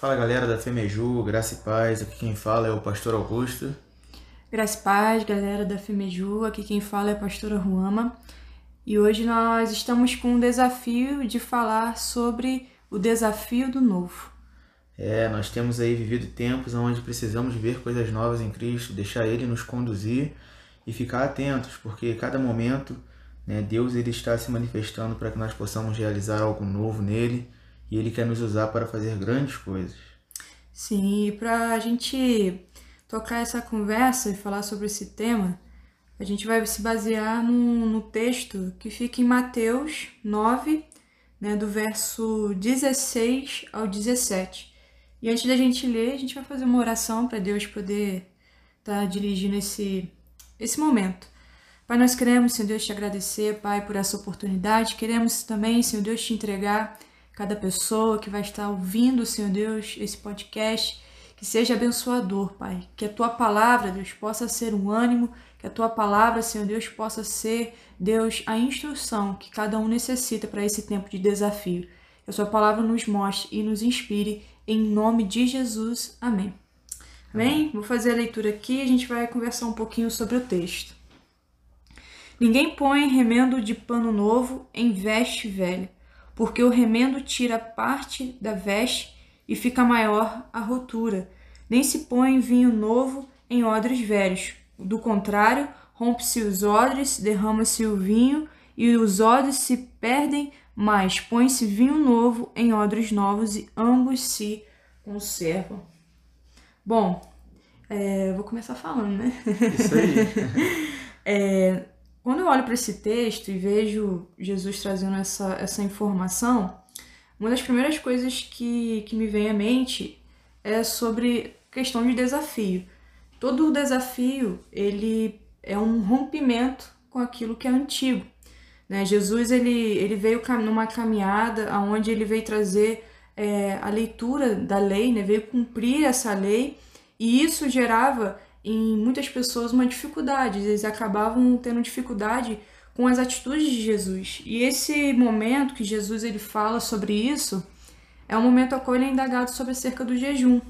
Fala galera da Femeju, Graça e Paz, aqui quem fala é o Pastor Augusto. Graça e Paz, galera da Femeju, aqui quem fala é a Pastora Ruama. E hoje nós estamos com o desafio de falar sobre o desafio do novo. É, nós temos aí vivido tempos onde precisamos ver coisas novas em Cristo, deixar Ele nos conduzir e ficar atentos, porque cada momento né, Deus ele está se manifestando para que nós possamos realizar algo novo nele e Ele quer nos usar para fazer grandes coisas. Sim, e para a gente tocar essa conversa e falar sobre esse tema, a gente vai se basear no, no texto que fica em Mateus 9, né, do verso 16 ao 17. E antes da gente ler, a gente vai fazer uma oração para Deus poder estar tá dirigindo esse, esse momento. Pai, nós queremos, Senhor Deus, te agradecer, Pai, por essa oportunidade. Queremos também, Senhor Deus, te entregar cada pessoa que vai estar ouvindo, Senhor Deus, esse podcast. Que seja abençoador, Pai. Que a tua palavra, Deus, possa ser um ânimo. Que a tua palavra, Senhor Deus, possa ser, Deus, a instrução que cada um necessita para esse tempo de desafio. Que a sua palavra nos mostre e nos inspire em nome de Jesus. Amém. Amém? Vou fazer a leitura aqui e a gente vai conversar um pouquinho sobre o texto. Ninguém põe remendo de pano novo em veste velha, porque o remendo tira parte da veste e fica maior a rotura. Nem se põe vinho novo em odres velhos. Do contrário, rompe-se os odres, derrama-se o vinho e os odres se perdem mas põe-se vinho novo em odres novos e ambos se conservam. Bom, é, vou começar falando, né? Isso aí. é, quando eu olho para esse texto e vejo Jesus trazendo essa, essa informação, uma das primeiras coisas que, que me vem à mente é sobre questão de desafio. Todo desafio ele é um rompimento com aquilo que é antigo. Né? Jesus ele, ele veio numa caminhada onde ele veio trazer é, a leitura da lei, né? veio cumprir essa lei, e isso gerava em muitas pessoas uma dificuldade, eles acabavam tendo dificuldade com as atitudes de Jesus. E esse momento que Jesus ele fala sobre isso é um momento a qual ele é indagado sobre acerca do jejum,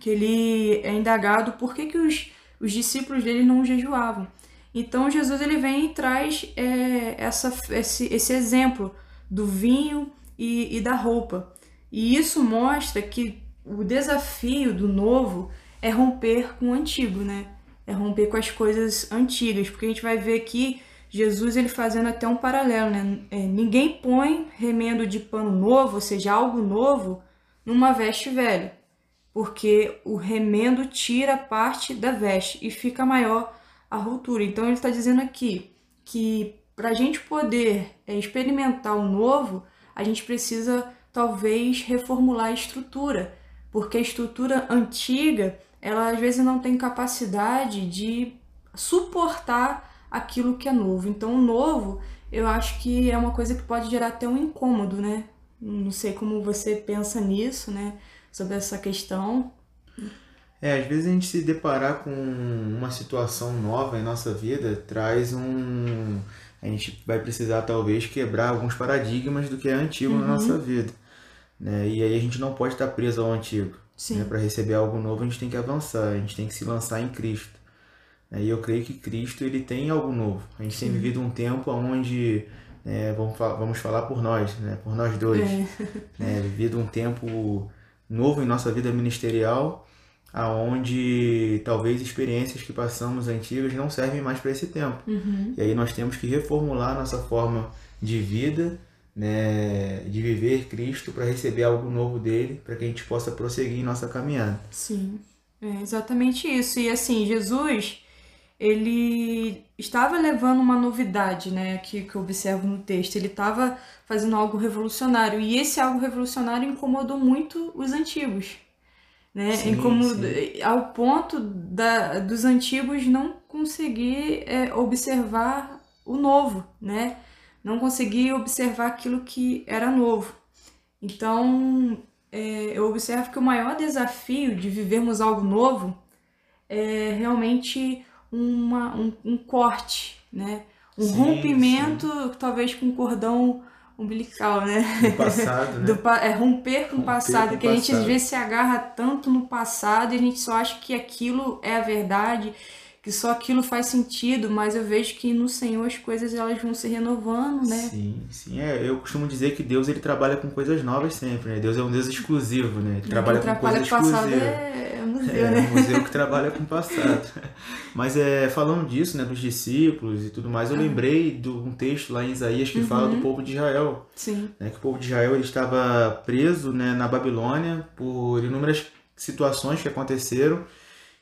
que ele é indagado por que, que os, os discípulos dele não jejuavam. Então Jesus ele vem e traz é, essa, esse, esse exemplo do vinho e, e da roupa. E isso mostra que o desafio do novo é romper com o antigo, né? É romper com as coisas antigas, porque a gente vai ver aqui Jesus ele fazendo até um paralelo, né? É, ninguém põe remendo de pano novo, ou seja, algo novo, numa veste velha, porque o remendo tira parte da veste e fica maior a ruptura. Então ele está dizendo aqui que para a gente poder é, experimentar o novo, a gente precisa talvez reformular a estrutura, porque a estrutura antiga ela às vezes não tem capacidade de suportar aquilo que é novo. Então o novo eu acho que é uma coisa que pode gerar até um incômodo, né? Não sei como você pensa nisso, né? Sobre essa questão. É, às vezes a gente se deparar com uma situação nova em nossa vida traz um. A gente vai precisar talvez quebrar alguns paradigmas do que é antigo uhum. na nossa vida. Né? E aí a gente não pode estar preso ao antigo. Né? Para receber algo novo a gente tem que avançar, a gente tem que se lançar em Cristo. Né? E eu creio que Cristo ele tem algo novo. A gente Sim. tem vivido um tempo onde né, vamos, vamos falar por nós, né, por nós dois. É. Né, vivido um tempo novo em nossa vida ministerial aonde talvez experiências que passamos antigas não servem mais para esse tempo. Uhum. E aí nós temos que reformular nossa forma de vida, né, de viver Cristo para receber algo novo dele, para que a gente possa prosseguir em nossa caminhada. Sim, é exatamente isso. E assim, Jesus, ele estava levando uma novidade, né, que, que eu observo no texto. Ele estava fazendo algo revolucionário. E esse algo revolucionário incomodou muito os antigos né? Sim, como sim. ao ponto da, dos antigos não conseguir é, observar o novo, né? Não conseguir observar aquilo que era novo. Então, é, eu observo que o maior desafio de vivermos algo novo é realmente uma, um, um corte, né? Um sim, rompimento, talvez com um cordão umbilical, né? Do passado, né? Do, é romper com o passado, com que a gente às vezes se agarra tanto no passado e a gente só acha que aquilo é a verdade, que só aquilo faz sentido, mas eu vejo que no Senhor as coisas elas vão se renovando, né? Sim, sim. É, eu costumo dizer que Deus ele trabalha com coisas novas sempre, né? Deus é um Deus exclusivo, né? Ele trabalha Quem com coisas trabalha com exclusivas. é, é museu, É, né? um museu que trabalha com o passado. Mas é, falando disso, né, dos discípulos e tudo mais, eu lembrei de um texto lá em Isaías que fala Uhum. do povo de Israel. Sim, Né, que o povo de Israel ele estava preso né, na Babilônia por inúmeras situações que aconteceram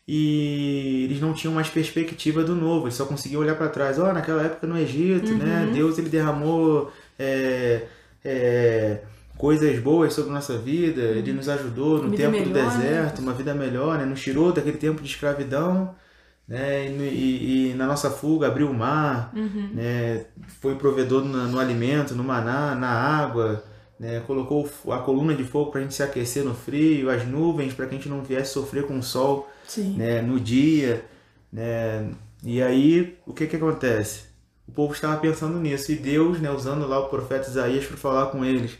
e eles não tinham mais perspectiva do novo, eles só conseguiam olhar para trás. Ó, naquela época no Egito, né, Uhum. Deus ele derramou é, é, coisas boas sobre nossa vida, ele nos ajudou no Vida tempo do melhor, né? deserto, uma vida melhor, né, nos tirou daquele tempo de escravidão. Né, e, e- e na nossa fuga abriu o mar, Uhum. né, foi provedor no, no alimento, no maná, na água, né, colocou a coluna de fogo para a gente se aquecer no frio, as nuvens para que a gente não viesse sofrer com o sol né, no dia. Né, e aí, o que, que acontece? O povo estava pensando nisso e Deus, né, usando lá o profeta Isaías para falar com eles: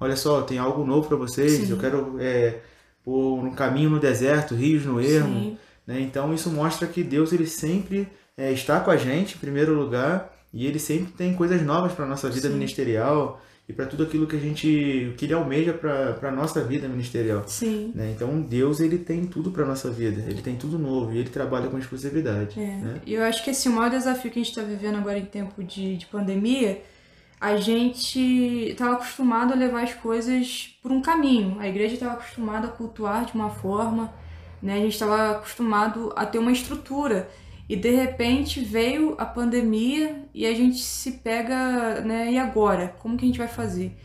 Olha só, tem algo novo para vocês, Sim. eu quero é, pôr um caminho no deserto, rios no ermo. Né? Então isso mostra que Deus ele sempre é, está com a gente em primeiro lugar e ele sempre tem coisas novas para nossa vida Sim. ministerial e para tudo aquilo que a gente que ele almeja para a nossa vida ministerial. Sim. Né? Então Deus ele tem tudo para nossa vida, ele tem tudo novo e ele trabalha com exclusividade. É. Né? E eu acho que assim, o maior desafio que a gente está vivendo agora em tempo de, de pandemia, a gente estava acostumado a levar as coisas por um caminho. A igreja estava acostumada a cultuar de uma forma, né? A gente estava acostumado a ter uma estrutura. E de repente veio a pandemia e a gente se pega, né? E agora? Como que a gente vai fazer?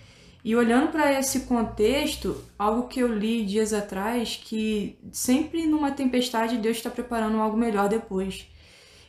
E olhando para esse contexto, algo que eu li dias atrás, que sempre numa tempestade Deus está preparando algo melhor depois.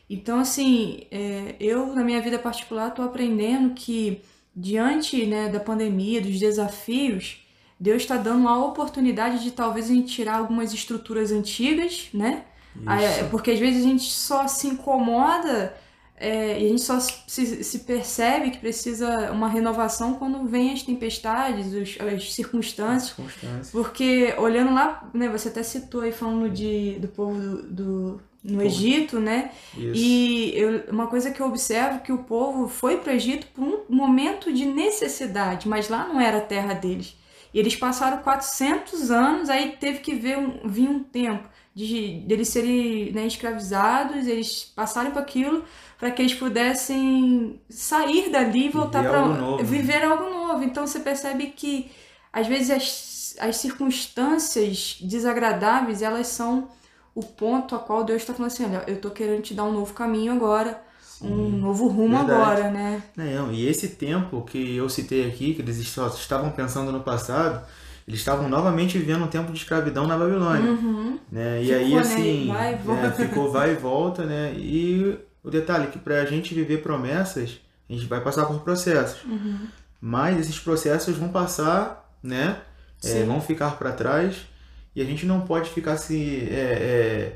Então, assim, é, eu na minha vida particular estou aprendendo que diante né, da pandemia, dos desafios, Deus está dando a oportunidade de talvez a gente tirar algumas estruturas antigas, né? É, Porque às vezes a gente só se incomoda é, e a gente só se, se percebe que precisa uma renovação quando vem as tempestades, os- as circunstâncias. Circunstâncias. Porque olhando lá, né, você até citou aí falando de, do povo do, do- no Egito, né? Isso. E eu- uma coisa que eu observo que o povo foi para o Egito por um momento de necessidade, mas lá não era a terra deles. E eles passaram 400 anos, aí teve que ver um, vir um tempo de, de eles serem né, escravizados, eles passarem por aquilo para que eles pudessem sair dali e voltar para né? viver algo novo. Então você percebe que às vezes as, as circunstâncias desagradáveis elas são o ponto a qual Deus está falando assim, olha, eu tô querendo te dar um novo caminho agora, um novo rumo verdade. agora, né? Não, e esse tempo que eu citei aqui, que eles estavam pensando no passado, eles estavam novamente vivendo um tempo de escravidão na Babilônia. Uhum. né? E Ficou, aí né? assim, Vai e é, volta. ficou vai e volta, né? E o detalhe é que para a gente viver promessas, a gente vai passar por processos. Uhum. Mas esses processos vão passar, né? É, vão ficar para trás e a gente não pode ficar se é, é,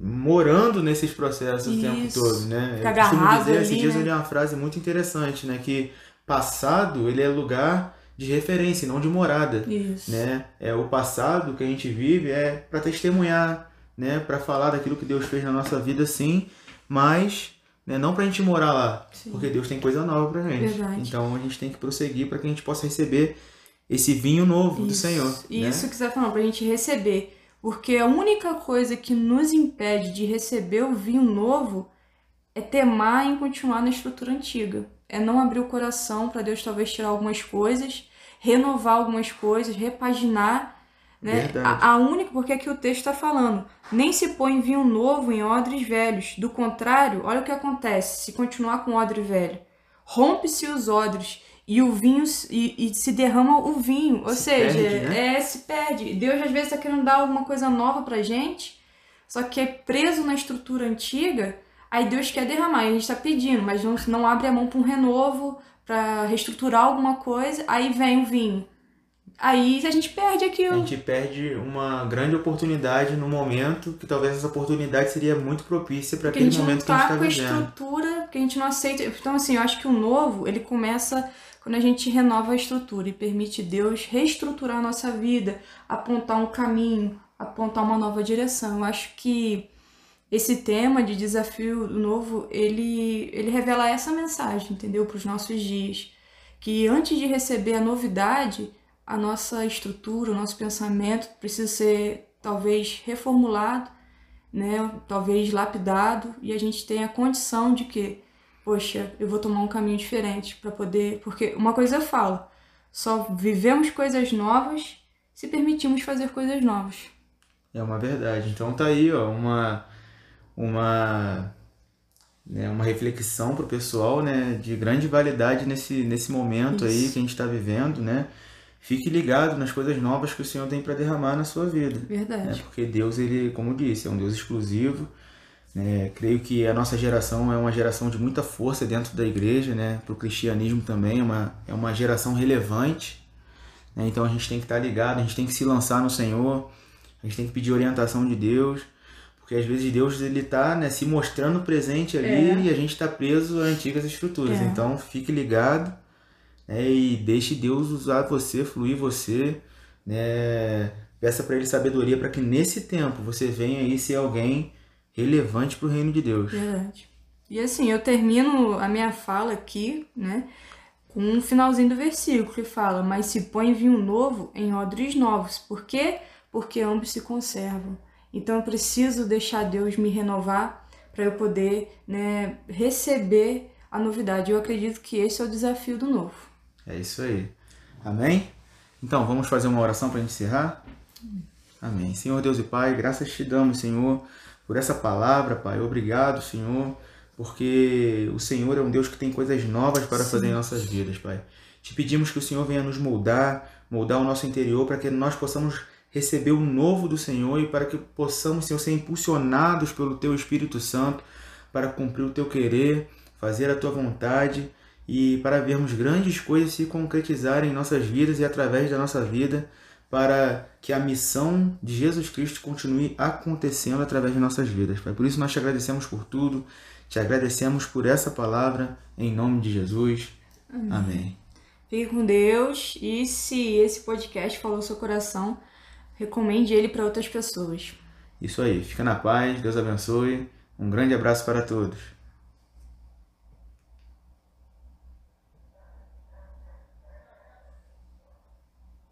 morando nesses processos o tempo Isso. todo, né? Ficar eu costumo dizer, ali, esses dias né? eu li uma frase muito interessante, né? Que passado ele é lugar de referência, e não de morada Isso. né? É o passado que a gente vive é para testemunhar, né? Para falar daquilo que Deus fez na nossa vida, sim, mas né, não para a gente morar lá, Sim. porque Deus tem coisa nova para gente. Verdade. Então a gente tem que prosseguir para que a gente possa receber esse vinho novo do Isso. Senhor, E né? isso que você tá falando, pra gente receber. Porque a única coisa que nos impede de receber o vinho novo é temar em continuar na estrutura antiga. É não abrir o coração para Deus talvez tirar algumas coisas, renovar algumas coisas, repaginar. Né? A, a única, porque aqui o texto está falando, nem se põe vinho novo em odres velhos. Do contrário, olha o que acontece se continuar com odre velho. Rompe-se os odres e o vinho e, e se derrama o vinho. Ou Se seja, perde, né? é, se perde. Deus às vezes está querendo dar alguma coisa nova pra gente, só que é preso na estrutura antiga, aí Deus quer derramar, e a gente está pedindo, mas não, não abre a mão para um renovo, para reestruturar alguma coisa, aí vem o vinho. Aí a gente perde A aquilo. gente perde uma grande oportunidade no momento que talvez essa oportunidade seria muito propícia para a aquele momento que a gente tá está com a vivendo. estrutura porque a gente não aceita. Então, assim, eu acho que o novo, ele começa quando a gente renova a estrutura e permite Deus reestruturar a nossa vida, apontar um caminho, apontar uma nova direção. Eu acho que esse tema de desafio novo, ele, ele revela essa mensagem, entendeu? Para os nossos dias. Que antes de receber a novidade, a nossa estrutura, o nosso pensamento precisa ser talvez reformulado, né? talvez lapidado, e a gente tenha a condição de que, poxa, eu vou tomar um caminho diferente para poder. Porque uma coisa eu falo, só vivemos coisas novas se permitimos fazer coisas novas. É uma verdade. Então tá aí, ó, uma uma, né, uma reflexão para o pessoal né, de grande validade nesse, nesse momento Isso. aí que a gente está vivendo, né? Fique ligado nas coisas novas que o Senhor tem para derramar na sua vida. Verdade. Né? Porque Deus, ele, como disse, é um Deus exclusivo. Né? Creio que a nossa geração é uma geração de muita força dentro da igreja, né? Para o cristianismo também é uma, é uma geração relevante. Né? Então a gente tem que estar tá ligado, a gente tem que se lançar no Senhor, a gente tem que pedir orientação de Deus. Porque às vezes Deus ele tá né, se mostrando presente ali é. e a gente está preso a antigas estruturas. É. Então fique ligado né, e deixe Deus usar você, fluir você. Né, peça para Ele sabedoria para que nesse tempo você venha aí ser alguém relevante para o reino de Deus. Verdade. E assim, eu termino a minha fala aqui, né? Com um finalzinho do versículo que fala: Mas se põe vinho novo em odres novos. Por quê? Porque ambos se conservam. Então eu preciso deixar Deus me renovar para eu poder né, receber a novidade. Eu acredito que esse é o desafio do novo. É isso aí. Amém? Então vamos fazer uma oração para encerrar? Amém. Senhor Deus e Pai, graças te damos, Senhor, por essa palavra, Pai. Obrigado, Senhor, porque o Senhor é um Deus que tem coisas novas para Sim. fazer em nossas vidas, Pai. Te pedimos que o Senhor venha nos moldar, moldar o nosso interior para que nós possamos receber o novo do Senhor e para que possamos, Senhor, ser impulsionados pelo Teu Espírito Santo para cumprir o Teu querer, fazer a Tua vontade e para vermos grandes coisas se concretizarem em nossas vidas e através da nossa vida para que a missão de Jesus Cristo continue acontecendo através de nossas vidas. Pai. Por isso nós te agradecemos por tudo, te agradecemos por essa palavra, em nome de Jesus. Amém. Amém. Fique com Deus e se esse podcast falou seu coração, recomende ele para outras pessoas. Isso aí, fica na paz, Deus abençoe. Um grande abraço para todos.